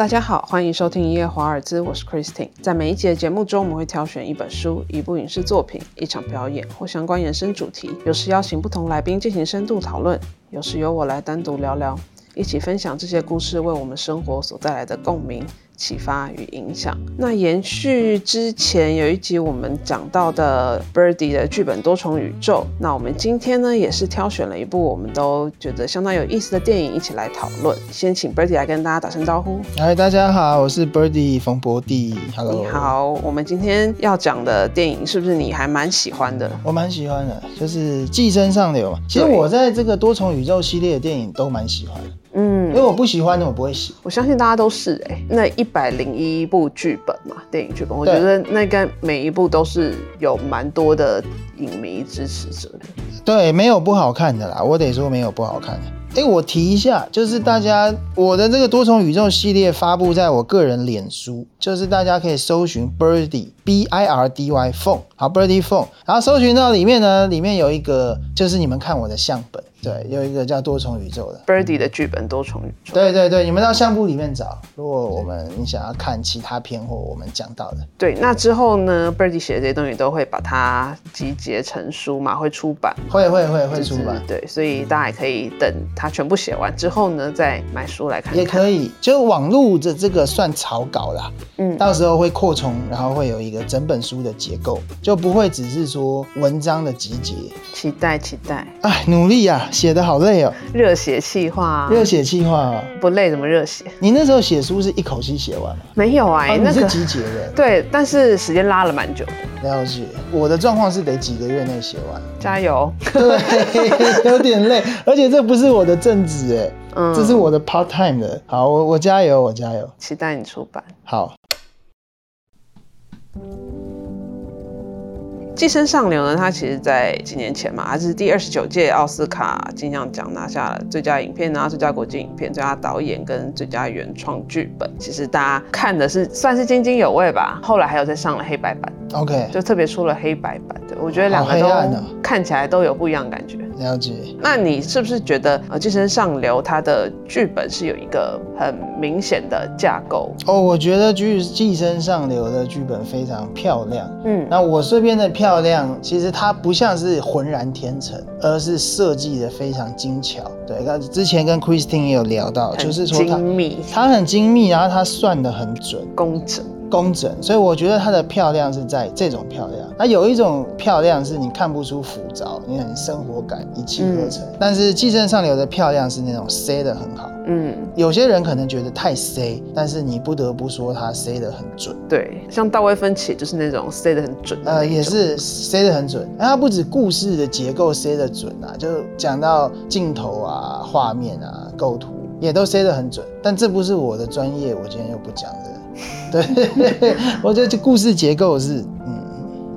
大家好，欢迎收听一夜华尔兹，我是 Christine。在每一节节目中，我们会挑选一本书、一部影视作品、一场表演或相关延伸主题，有时邀请不同来宾进行深度讨论，有时由我来单独聊聊，一起分享这些故事为我们生活所带来的共鸣。启发与影响。那延续之前有一集我们讲到的 Birdy 的剧本多重宇宙，那我们今天呢也是挑选了一部我们都觉得相当有意思的电影一起来讨论。先请 Birdy 来跟大家打声招呼。嗨，大家好，我是 Birdy 冯博弟。Hello，你好。我们今天要讲的电影是不是你还蛮喜欢的？我蛮喜欢的，就是《寄生上流》嘛。其实我在这个多重宇宙系列的电影都蛮喜欢的。嗯，因为我不喜欢的我不会写。我相信大家都是哎，那一百零一部剧本嘛，电影剧本，我觉得那个每一部都是有蛮多的影迷支持者的。对，没有不好看的啦，我得说没有不好看的。哎，我提一下，就是大家我的这个多重宇宙系列发布在我个人脸书，就是大家可以搜寻 Birdy B I R D Y Phone，好 Birdy Phone，然后搜寻到里面呢，里面有一个就是你们看我的相本。对，有一个叫多重宇宙的 Birdy 的剧本，多重宇宙。对对对，你们到相簿里面找。如果我们你想要看其他片或我们讲到的，对，那之后呢，Birdy 写的这些东西都会把它集结成书嘛，会出版。会会会会出版。对，所以大家也可以等他全部写完之后呢，再买书来看。也可以，就网络的这个算草稿啦。嗯，到时候会扩充，然后会有一个整本书的结构，就不会只是说文章的集结。期待期待。哎，努力呀！写的好累哦，热血气化，热血气化，不累怎么热血？你那时候写书是一口气写完吗？没有啊，那是集结的。对，但是时间拉了蛮久的。了解，我的状况是得几个月内写完。加油。对，有点累，而且这不是我的正职哎，嗯，这是我的 part time 的。好，我我加油，我加油。期待你出版。好。寄生上流呢？它其实，在几年前嘛，它是第二十九届奥斯卡金像奖拿下了最佳影片啊、最佳国际影片、最佳导演跟最佳原创剧本。其实大家看的是算是津津有味吧。后来还有再上了黑白版，OK，就特别出了黑白版的。我觉得两个都看起来都有不一样的感觉。了解。那你是不是觉得呃《寄生上流》它的剧本是有一个很明显的架构？哦，我觉得《寄寄生上流》的剧本非常漂亮。嗯，那我这边的漂亮，其实它不像是浑然天成，而是设计的非常精巧。对，那之前跟 Christine 也有聊到，就是说它它很精密，然后它算的很准，工整。工整，所以我觉得它的漂亮是在这种漂亮。那有一种漂亮是你看不出浮躁，你很生活感一气呵成。但是寄生上流的漂亮是那种塞的很好。嗯，有些人可能觉得太塞，但是你不得不说它塞的很准。对，像大卫芬奇就是那种塞的很准。呃，也是塞的很准。那它不止故事的结构塞的准啊，就讲到镜头啊、画面啊、构图也都塞的很准。但这不是我的专业，我今天又不讲这个。对，我觉得这故事结构是嗯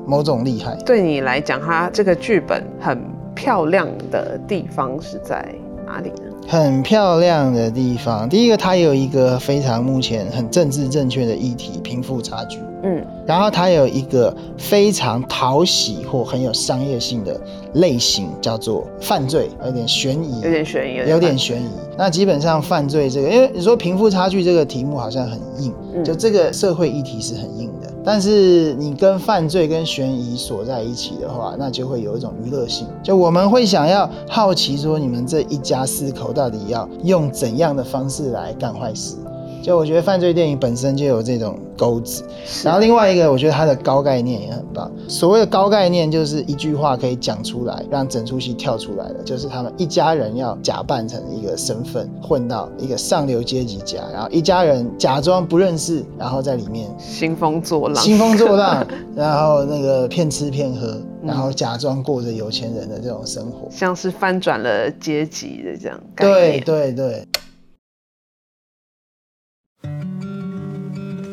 某种厉害。对你来讲，它这个剧本很漂亮的地方是在哪里呢？很漂亮的地方，第一个它有一个非常目前很政治正确的议题——贫富差距。嗯，然后它有一个非常讨喜或很有商业性的类型，叫做犯罪，有点悬疑，有点悬疑，有点悬疑。那基本上犯罪这个，因为你说贫富差距这个题目好像很硬，就这个社会议题是很硬的。但是你跟犯罪跟悬疑锁在一起的话，那就会有一种娱乐性。就我们会想要好奇说，你们这一家四口到底要用怎样的方式来干坏事？就我觉得犯罪电影本身就有这种钩子，然后另外一个我觉得它的高概念也很棒。所谓的高概念就是一句话可以讲出来，让整出戏跳出来的，就是他们一家人要假扮成一个身份，混到一个上流阶级家，然后一家人假装不认识，然后在里面兴风作浪，兴风作浪，然后那个骗吃骗喝，然后假装过着有钱人的这种生活，像是翻转了阶级的这样。对对对。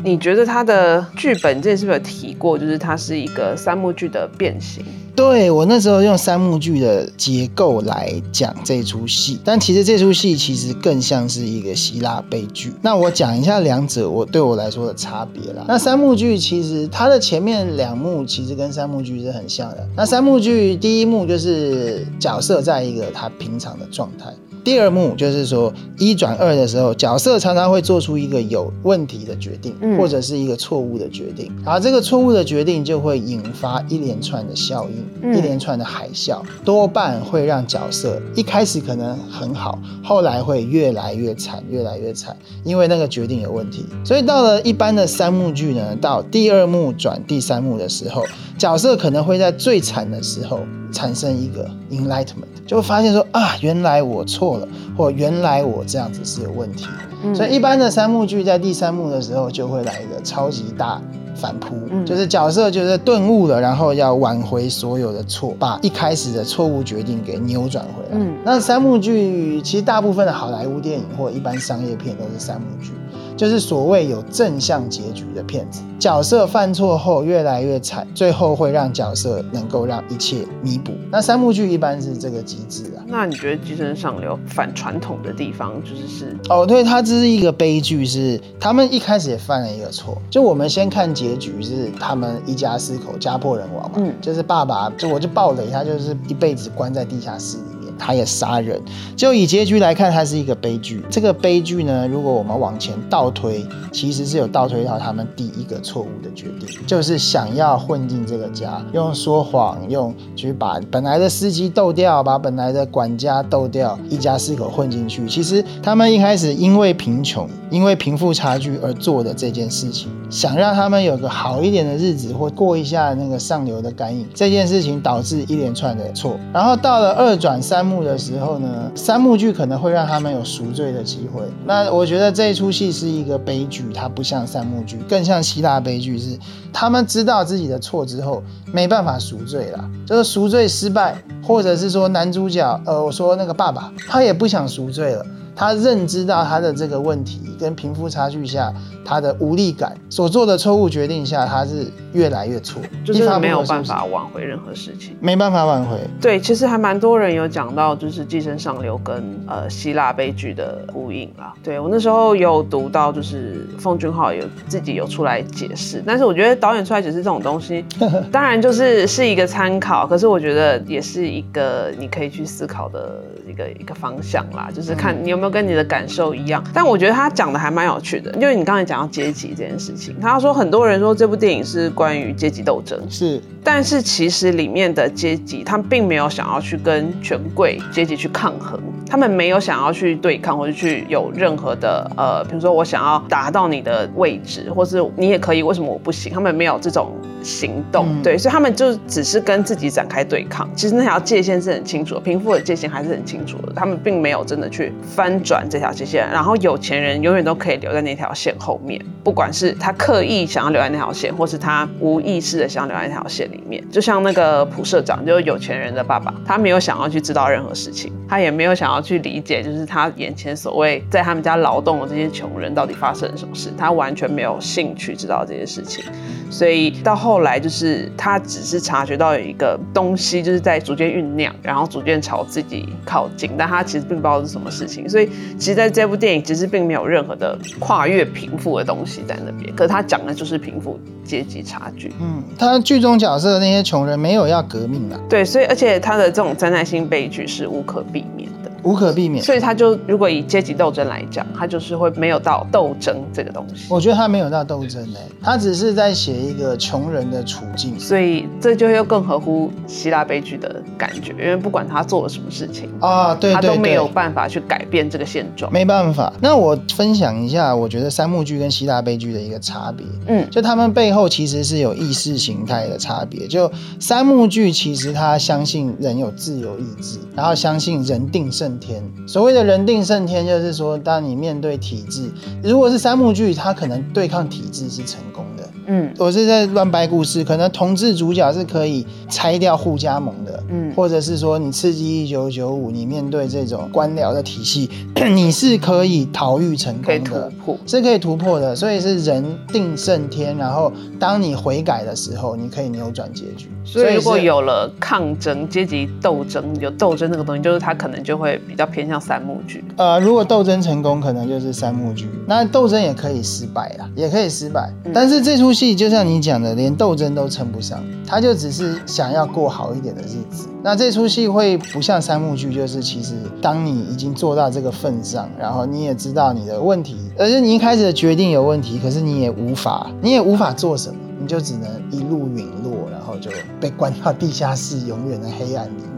你觉得他的剧本之前是不是有提过？就是它是一个三幕剧的变形。对我那时候用三幕剧的结构来讲这出戏，但其实这出戏其实更像是一个希腊悲剧。那我讲一下两者我对我来说的差别啦。那三幕剧其实它的前面两幕其实跟三幕剧是很像的。那三幕剧第一幕就是角色在一个他平常的状态。第二幕就是说一转二的时候，角色常常会做出一个有问题的决定，嗯。或者是一个错误的决定，然后这个错误的决定就会引发一连串的效应，嗯。一连串的海啸，多半会让角色一开始可能很好，后来会越来越惨，越来越惨，因为那个决定有问题。所以到了一般的三幕剧呢，到第二幕转第三幕的时候，角色可能会在最惨的时候产生一个 enlightenment，就会发现说啊，原来我错了，或原来我这样子是有问题。嗯所以一般的三幕剧在第三幕的时候就会来一个超级大反扑，嗯就是角色就是顿悟了，然后要挽回所有的错，把一开始的错误决定给扭转回来。嗯那三幕剧其实大部分的好莱坞电影或一般商业片都是三幕剧。就是所谓有正向结局的片子，角色犯错后越来越惨，最后会让角色能够让一切弥补。那三幕剧一般是这个机制啊。那你觉得《寄生上流》反传统的地方就是是哦，对，它这是一个悲剧，是他们一开始也犯了一个错。就我们先看结局，是他们一家四口家破人亡嘛，嗯就是爸爸，就我就暴雷，他就是一辈子关在地下室他也杀人。就以结局来看，他是一个悲剧。这个悲剧呢，如果我们往前倒推，其实是有倒推到他们第一个错误的决定，就是想要混进这个家，用说谎，用去把本来的司机斗掉，把本来的管家斗掉，一家四口混进去。其实他们一开始因为贫穷，因为贫富差距而做的这件事情，想让他们有个好一点的日子，或过一下那个上流的干瘾，这件事情导致一连串的错。然后到了二转三幕的时候呢，三幕剧可能会让他们有赎罪的机会。那我觉得这一出戏是一个悲剧，它不像三幕剧，更像希腊悲剧，是他们知道自己的错之后没办法赎罪了，就是赎罪失败，或者是说男主角，呃，我说那个爸爸，他也不想赎罪了。他认知到他的这个问题跟贫富差距下他的无力感所做的错误决定下，他是越来越错，就是一发不没有办法挽回任何事情。没办法挽回。对，其实还蛮多人有讲到，就是《寄生上流》跟呃希腊悲剧的呼应啦。对我那时候有读到，就是奉俊昊有自己有出来解释，但是我觉得导演出来解释这种东西，当然就是是一个参考，可是我觉得也是一个你可以去思考的一个一个方向啦，就是看你有没有跟你的感受一样。但我觉得他讲的还蛮有趣的，因为你刚才讲到阶级这件事情，他说很多人说这部电影是关于阶级斗争，是但是其实里面的阶级，他们并没有想要去跟权贵阶级去抗衡，他们没有想要去对抗或者去有任何的呃，比如说我想要达到你的位置，或是你也可以，为什么我不行？他们没有这种行动，嗯对，所以他们就只是跟自己展开对抗。其实那条界限是很清楚的，贫富的界限还是很清楚的，他们并没有真的去翻转这条界限。然后有钱人永远都可以留在那条线后面，不管是他刻意想要留在那条线，或是他无意识的想要留在那条线里面。就像那个普社长，就是有钱人的爸爸，他没有想要去知道任何事情，他也没有想要去理解，就是他眼前所谓在他们家劳动的这些穷人到底发生了什么事，他完全没有兴趣知道这些事情。所以到后来，就是他只是察觉到有一个东西就是在逐渐酝酿，然后逐渐朝自己靠近，但他其实并不知道是什么事情。所以其实在这部电影其实并没有任何的跨越贫富的东西在那边，可是他讲的就是贫富阶级差距。嗯，他剧中角色的那些穷人没有要革命啊，对，所以而且他的这种灾难性悲剧是无可避免的，无可避免。所以他就如果以阶级斗争来讲，他就是会没有到斗争这个东西。我觉得他没有到斗争诶、他只是在写一个穷人的处境。所以这就又更合乎希腊悲剧的感觉，因为不管他做了什么事情，啊，对对他都没有，办法去改变这个现状。没办法。那我分享一下，我觉得三幕剧跟希腊悲剧的一个差别。嗯，就他们背后其实是有意识形态的差别。就三幕剧，其实他相信人有自由意志，然后相信人定胜天。所谓的人定胜天，就是说，当你面对体制，如果是三幕剧，它可能对抗体制是成功的。嗯我是在乱掰故事，可能同志主角是可以拆掉互加盟的，嗯或者是说你刺激一九九五，你面对这种官僚的体系，你是可以逃狱成功的。破。是可以突破的，所以是人定胜天。然后当你悔改的时候，你可以扭转结局。所以如果有了抗争、阶级斗争、有斗争这个东西，就是他可能就会比较偏向三幕剧。呃，如果斗争成功，可能就是三幕剧。那斗争也可以失败啦，也可以失败。嗯但是这出戏就像你讲的，连斗争都称不上，他就只是想要过好一点的日子。那这出戏会不像三幕剧，就是其实当你已经做到这个份上，然后你也知道你的问题，而且你一开始的决定有问题，可是你也无法，你也无法做什么，你就只能一路陨落，然后就被关到地下室永远的黑暗里面。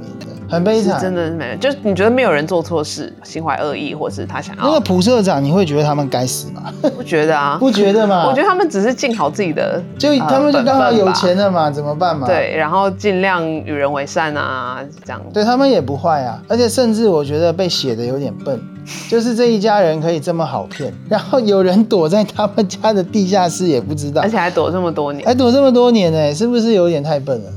很悲惨，真的是没，就是你觉得没有人做错事，心怀恶意，或是他想要那个普社长，你会觉得他们该死吗？不觉得啊，不觉得吗？我觉得他们只是尽好自己的，就他们就刚好有钱了嘛，怎么办嘛？对，然后尽量与人为善啊，这样。对他们也不坏啊，而且甚至我觉得被写的有点笨，就是这一家人可以这么好骗，然后有人躲在他们家的地下室也不知道，而且还躲这么多年，还躲这么多年呢，是不是有点太笨了？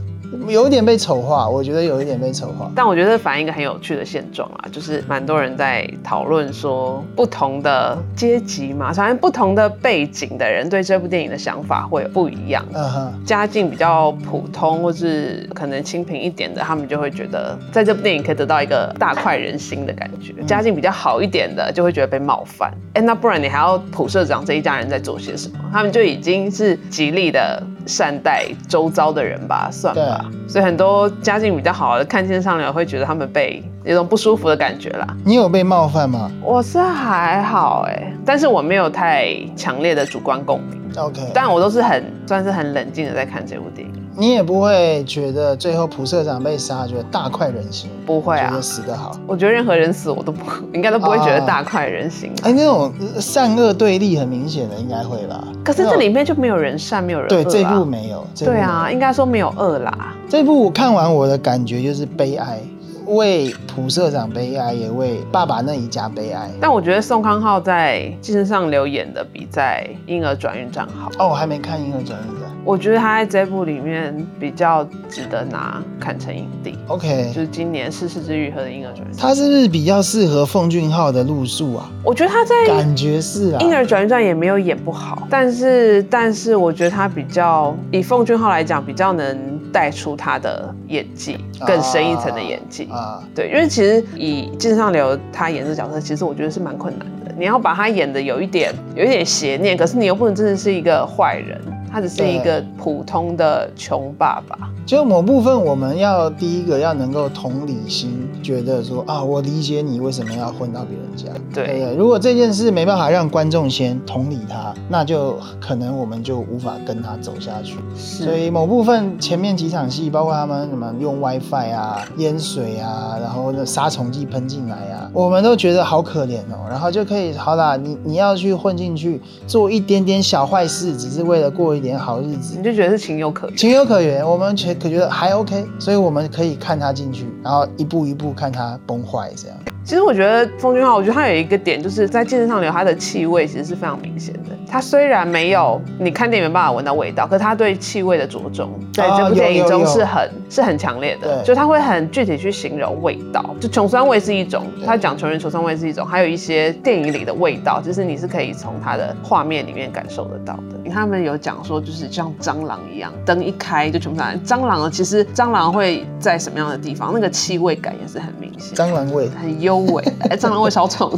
有一点被丑化，我觉得有一点被丑化。但我觉得反映一个很有趣的现状啊，就是蛮多人在讨论说，不同的阶级嘛，反正不同的背景的人对这部电影的想法会有不一样。嗯哼，家境比较普通或是可能清贫一点的，他们就会觉得在这部电影可以得到一个大快人心的感觉。家境比较好一点的，就会觉得被冒犯。哎，那不然你还要普社长这一家人在做些什么？他们就已经是极力的。善待周遭的人吧，算吧。所以很多家境比较好的看见上流会觉得他们被有种不舒服的感觉啦。你有被冒犯吗？我是还好哎，但是我没有太强烈的主观共鸣。OK，但我都是很算是很冷静的在看这部电影。你也不会觉得最后朴社长被杀，觉得大快人心？不会啊，觉得死得好。我觉得任何人死我都不应该都不会觉得大快人心。哎，那种善恶对立很明显的，应该会吧？可是这里面就没有人善，没有人对这部没有。对啊，应该说没有恶啦。这部我看完，我的感觉就是悲哀。为朴社长悲哀，也为爸爸那一家悲哀。但我觉得宋康昊在《寄生上留言的比在《婴儿转运站》好。哦，我还没看《婴儿转运站》。我觉得他在这部里面比较值得拿坎城影帝。OK，就是今年逝世之愈合的《婴儿转。他是不是比较适合奉俊昊的路数啊？我觉得他在感觉是啊，《婴儿转运站》也没有演不好，但是但是我觉得他比较以奉俊昊来讲，比较能带出他的演技更深一层的演技啊。对，因为其实以金上流他演这角色，其实我觉得是蛮困难的。你要把他演的有一点有一点邪念，可是你又不能真的是一个坏人。他只是一个普通的穷爸爸。就某部分，我们要第一个要能够同理心，觉得说啊，我理解你为什么要混到别人家。对，对如果这件事没办法让观众先同理他，那就可能我们就无法跟他走下去。所以某部分前面几场戏，包括他们什么用 WiFi 啊、淹水啊，然后那杀虫剂喷进来啊，我们都觉得好可怜哦。然后就可以好啦，你你要去混进去做一点点小坏事，只是为了过一点好日子，你就觉得是情有可原。情有可原，我们觉。可觉得还 OK，所以我们可以看他进去，然后一步一步看他崩坏这样。其实我觉得风君浩，我觉得他有一个点，就是在健身上流，他的气味其实是非常明显的。他虽然没有你看电影没办法闻到味道，可是他对气味的着重，在这部电影中是很是很强烈的。就他会很具体去形容味道，就穷酸味是一种，他讲穷人穷酸味是一种，还有一些电影里的味道，就是你是可以从他的画面里面感受得到的。他们有讲说，就是像蟑螂一样，灯一开就全部来。蟑螂呢，其实蟑螂会在什么样的地方，那个气味感也是很明显。蟑螂味很优。美，哎，蟑螂味超重，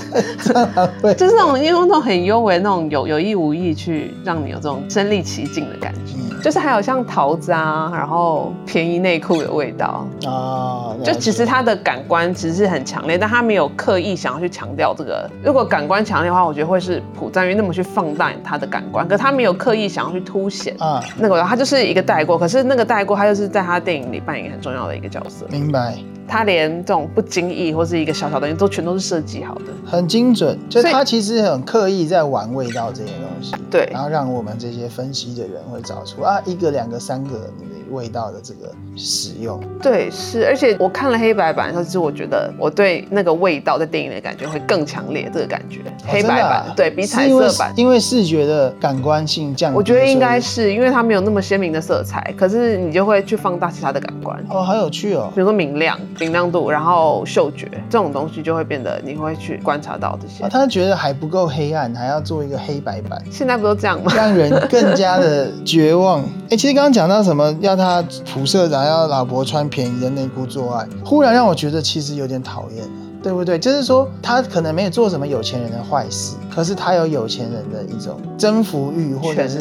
就是那种用那种很优美那种有有意无意去让你有这种身临其境的感觉，就是还有像桃子啊，然后便宜内裤的味道啊，就其实它的感官其实是很强烈，但它没有刻意想要去强调这个。如果感官强烈的话，我觉得会是朴赞玉那么去放大他的感官，可他没有刻意想要去凸显啊那个，他就是一个带过，可是那个带过，他就是在他电影里扮演很重要的一个角色。明白。他连这种不经意或是一个小小东西都全都是设计好的，很精准。就他其实很刻意在玩味道这些东西，对，然后让我们这些分析的人会找出啊一个、两个、三个。味道的这个使用，对，是，而且我看了黑白版，其实我觉得我对那个味道在电影的感觉会更强烈，这个感觉，黑白版对比彩色版，因为视觉的感官性降低，我觉得应该是因为它没有那么鲜明的色彩，可是你就会去放大其他的感官，哦，好有趣哦，比如说明亮、明亮度，然后嗅觉这种东西就会变得你会去观察到这些，他觉得还不够黑暗，还要做一个黑白版，现在不都这样吗？让人更加的绝望。哎，其实刚刚讲到什么要他辐射。社长要老婆穿便宜的内裤做爱，忽然让我觉得其实有点讨厌对不对？就是说他可能没有做什么有钱人的坏事，可是他有有钱人的一种征服欲，或者是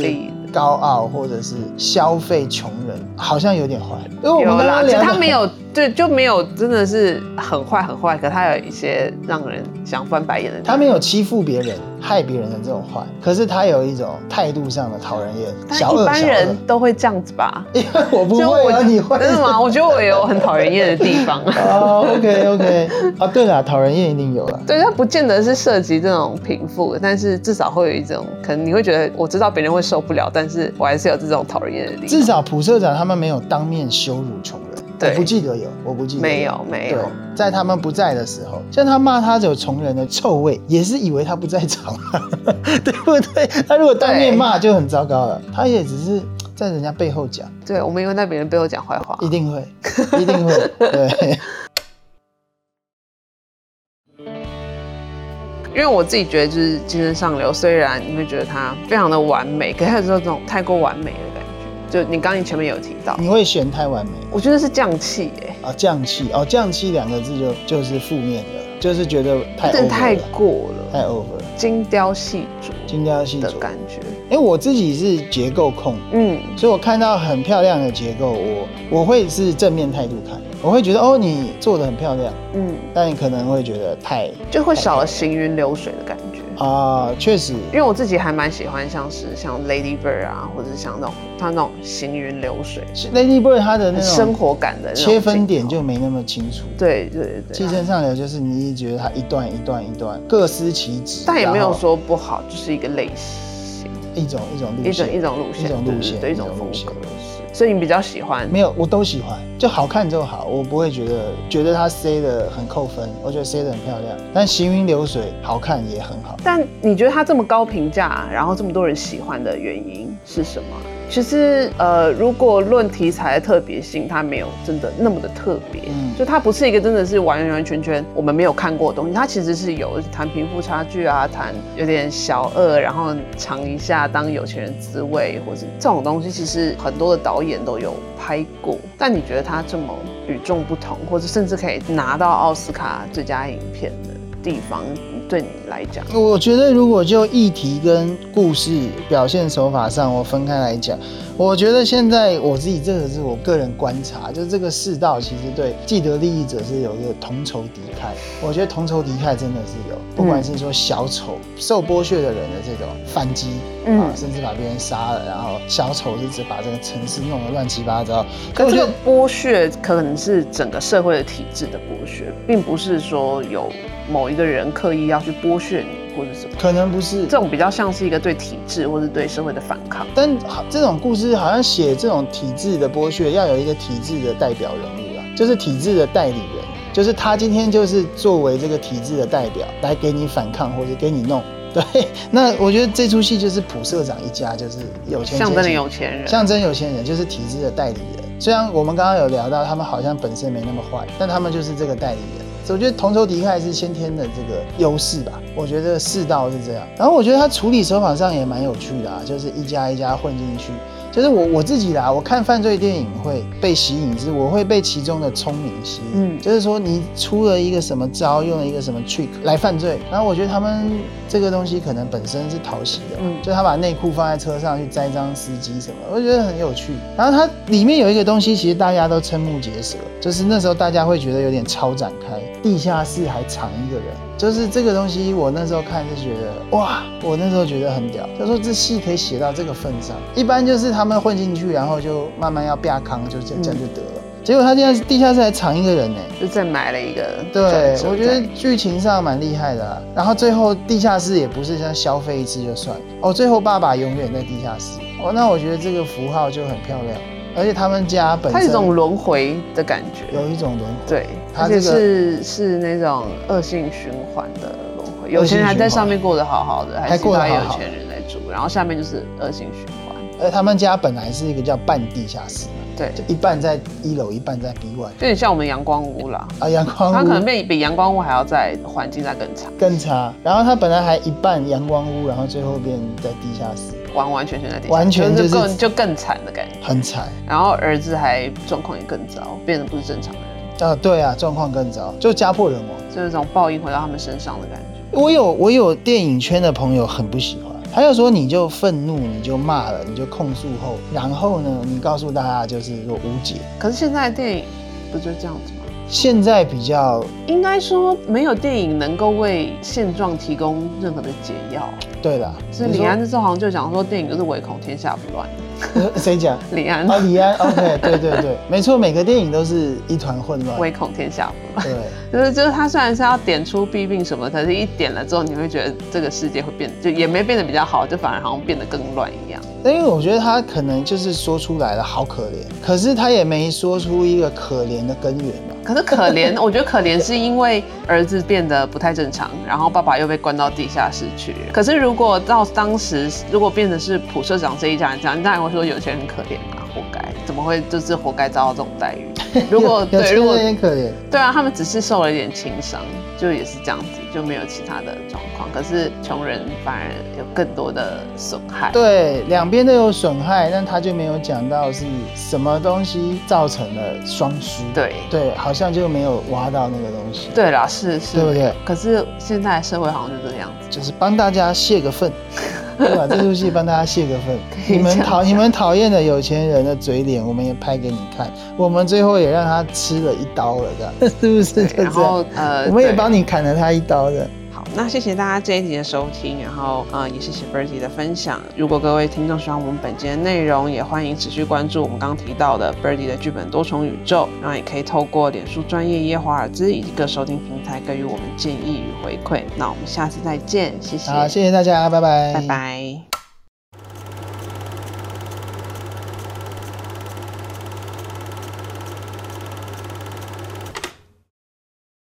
高傲，或者是消费穷人，好像有点坏。因为我们刚刚聊，他没有。对，就没有真的是很坏很坏，可他有一些让人想翻白眼的。他没有欺负别人、害别人的这种坏，可是他有一种态度上的讨人厌，小一般人都会这样子吧？因为我不就会啊，我你会真的吗？我觉得我也有很讨人厌的地方。哦，OK OK，啊，对了，讨人厌一定有了。对，他不见得是涉及这种贫富，但是至少会有一种，可能你会觉得我知道别人会受不了，但是我还是有这种讨人厌的地方。至少朴社长他们没有当面羞辱穷人，对我不记得有，我不记得没有没有，在他们不在的时候，像他骂他有穷人的臭味，也是以为他不在场，对不对？他如果当面骂就很糟糕了，他也只是在人家背后讲，对，我们也会在别人背后讲坏话一。定会，一定会，对。因为我自己觉得，就是《精神上流》，虽然你会觉得他非常的完美，可是他有时候这种太过完美的感觉。就你刚刚前面有提到，你会嫌太完美我觉得是降气耶，啊？降气哦，降气两个字就就是负面的，就是觉得太真的太过了，太 over，精雕细琢精雕细的琢。感觉。因为我自己是结构控，嗯，所以我看到很漂亮的结构，我我会是正面态度看，我会觉得哦，你做的很漂亮，嗯，但你可能会觉得太就会少了行云流水的感觉。啊，确实。因为我自己还蛮喜欢像是像 Lady Bird 啊，或者是像那种他那种行云流水、Lady Bird 它的那种生活感的切分点就没那么清楚。对对对寄对，生上流就是你一直觉得它一段一段一段各司其职，但也没有说不好，就是一个类型，一种一种路一种，一种路线，一种路线，对对对一种风格。是。所以你比较喜欢没有，我都喜欢，就好看就好，我不会觉得觉得它塞的很扣分，我觉得塞的很漂亮，但行云流水好看也很好。但你觉得它这么高评价，然后这么多人喜欢的原因是什么？其实，呃，如果论题材的特别性，它没有真的那么的特别，嗯就它不是一个真的是完完全全我们没有看过的东西，它其实是有谈贫富差距啊，谈有点小恶，然后尝一下当有钱人滋味，或者这种东西，其实很多的导演都有拍过。但你觉得它这么与众不同，或者甚至可以拿到奥斯卡最佳影片的地方，对你来讲？我觉得如果就议题跟故事表现手法上，我分开来讲，我觉得现在我自己这个是我个人观察，就是这个世道其实对既得利益者是有一个同仇敌忾。我觉得同仇敌忾真的是有，不管是说小丑受剥削的人的这种反击，嗯啊，甚至把别人杀了，然后小丑是只把这个城市弄得乱七八糟。可这个剥削可能是整个社会的体制的剥削，并不是说有某一个人刻意要去剥削你或者什么。可能不是这种比较像是一个对体制或者对社会的反抗。但好这种故事好像写这种体制的剥削，要有一个体制的代表人物啊，就是体制的代理人，就是他今天就是作为这个体制的代表来给你反抗或者给你弄。对，那我觉得这出戏就是普社长一家，就是有钱象征的有钱人，象征有钱人就是体制的代理人。虽然我们刚刚有聊到，他们好像本身没那么坏，但他们就是这个代理人。我觉得同仇敌忾是先天的这个优势吧。我觉得世道是这样。然后我觉得他处理手法上也蛮有趣的啊，就是一家一家混进去。就是我我自己啦，我看犯罪电影会被吸引，是我会被其中的聪明吸引。嗯就是说你出了一个什么招，用了一个什么 trick 来犯罪，然后我觉得他们这个东西可能本身是讨喜的，嗯就他把内裤放在车上去栽赃司机什么，我觉得很有趣。然后它里面有一个东西，其实大家都瞠目结舌，就是那时候大家会觉得有点超展开，地下室还藏一个人，就是这个东西，我那时候看就觉得哇，我那时候觉得很屌，他说这戏可以写到这个份上，一般就是他们混进去，然后就慢慢要变康，就这这样就得了。结果他现在地下室还藏一个人呢，就再买了一个对我觉得在剧情上蛮厉害的啊。然后最后地下室也不是像消费一次就算，哦，最后爸爸永远在地下室，哦，那我觉得这个符号就很漂亮，而且他们家本身它有一种轮回的感觉，有一种轮回，对，而且它这个是是那种恶性循环的轮回，有钱人还在上面过得好好的，还还是过得好好。钱人在住，然后下面就是恶性循环，而他们家本来是一个叫半地下室嘛，对，就一半在一楼，一半在 B one 有点像我们阳光屋啦，啊，阳光屋它可能屋比比阳光屋还要在环境再更差，更差。然后他本来还一半阳光屋，然后最后变在地下室，完完全全在地下，完全就是更就更惨的感觉。很惨。然后儿子还状况也更糟，变得不是正常的人，啊，对啊，状况更糟，就家破人亡。就是这种报应回到他们身上的感觉。我有我有电影圈的朋友很不喜欢，他就说你就愤怒，你就骂了，你就控诉后，然后呢，你告诉大家就是说无解。可是现在电影不不就这样子吗？现在比较应该说没有电影能够为现状提供任何的解药。对了，所以李安那时候好像就讲说，电影就是唯恐天下不乱。谁讲？李安啊，李安。OK，对对对，没错，每个电影都是一团混乱，唯恐天下不乱。对，就是就是他虽然是要点出弊病什么，可是一点了之后，你会觉得这个世界会变，就也没变得比较好，就反而好像变得更乱一样。因为我觉得他可能就是说出来了，好可怜，可是他也没说出一个可怜的根源嘛。可是可怜，我觉得可怜是因为儿子变得不太正常，然后爸爸又被关到地下室去。可是如果到当时，如果变成是普社长这一家人这样，当然会说有钱人可怜啊，活该，怎么会就是活该遭到这种待遇？如果对，如果也可怜，对啊，他们只是受了一点轻伤，就也是这样子，就没有其他的状况。可是穷人反而有更多的损害。对，两边都有损害，但他就没有讲到是什么东西造成了双输。对对，好像就没有挖到那个东西。对啦，是是，对不对？可是现在社会好像就这个样子，就是帮大家泄个愤。对吧？这出戏帮大家泄个愤。你们讨你们讨厌的有钱人的嘴脸，我们也拍给你看。我们最后也让他吃了一刀了，这样 是不是？然后呃，我们也帮你砍了他一刀的。好，那谢谢大家这一集的收听，然后呃，也谢谢 Bertie 的分享。如果各位听众喜欢我们本集的内容，也欢迎持续关注我们刚刚提到的 Bertie 的剧本多重宇宙，然后也可以透过脸书专业耶华尔兹以及各收听平台给予我们建议与回馈。那我们下次再见，谢谢。好，谢谢大家，拜拜，拜拜。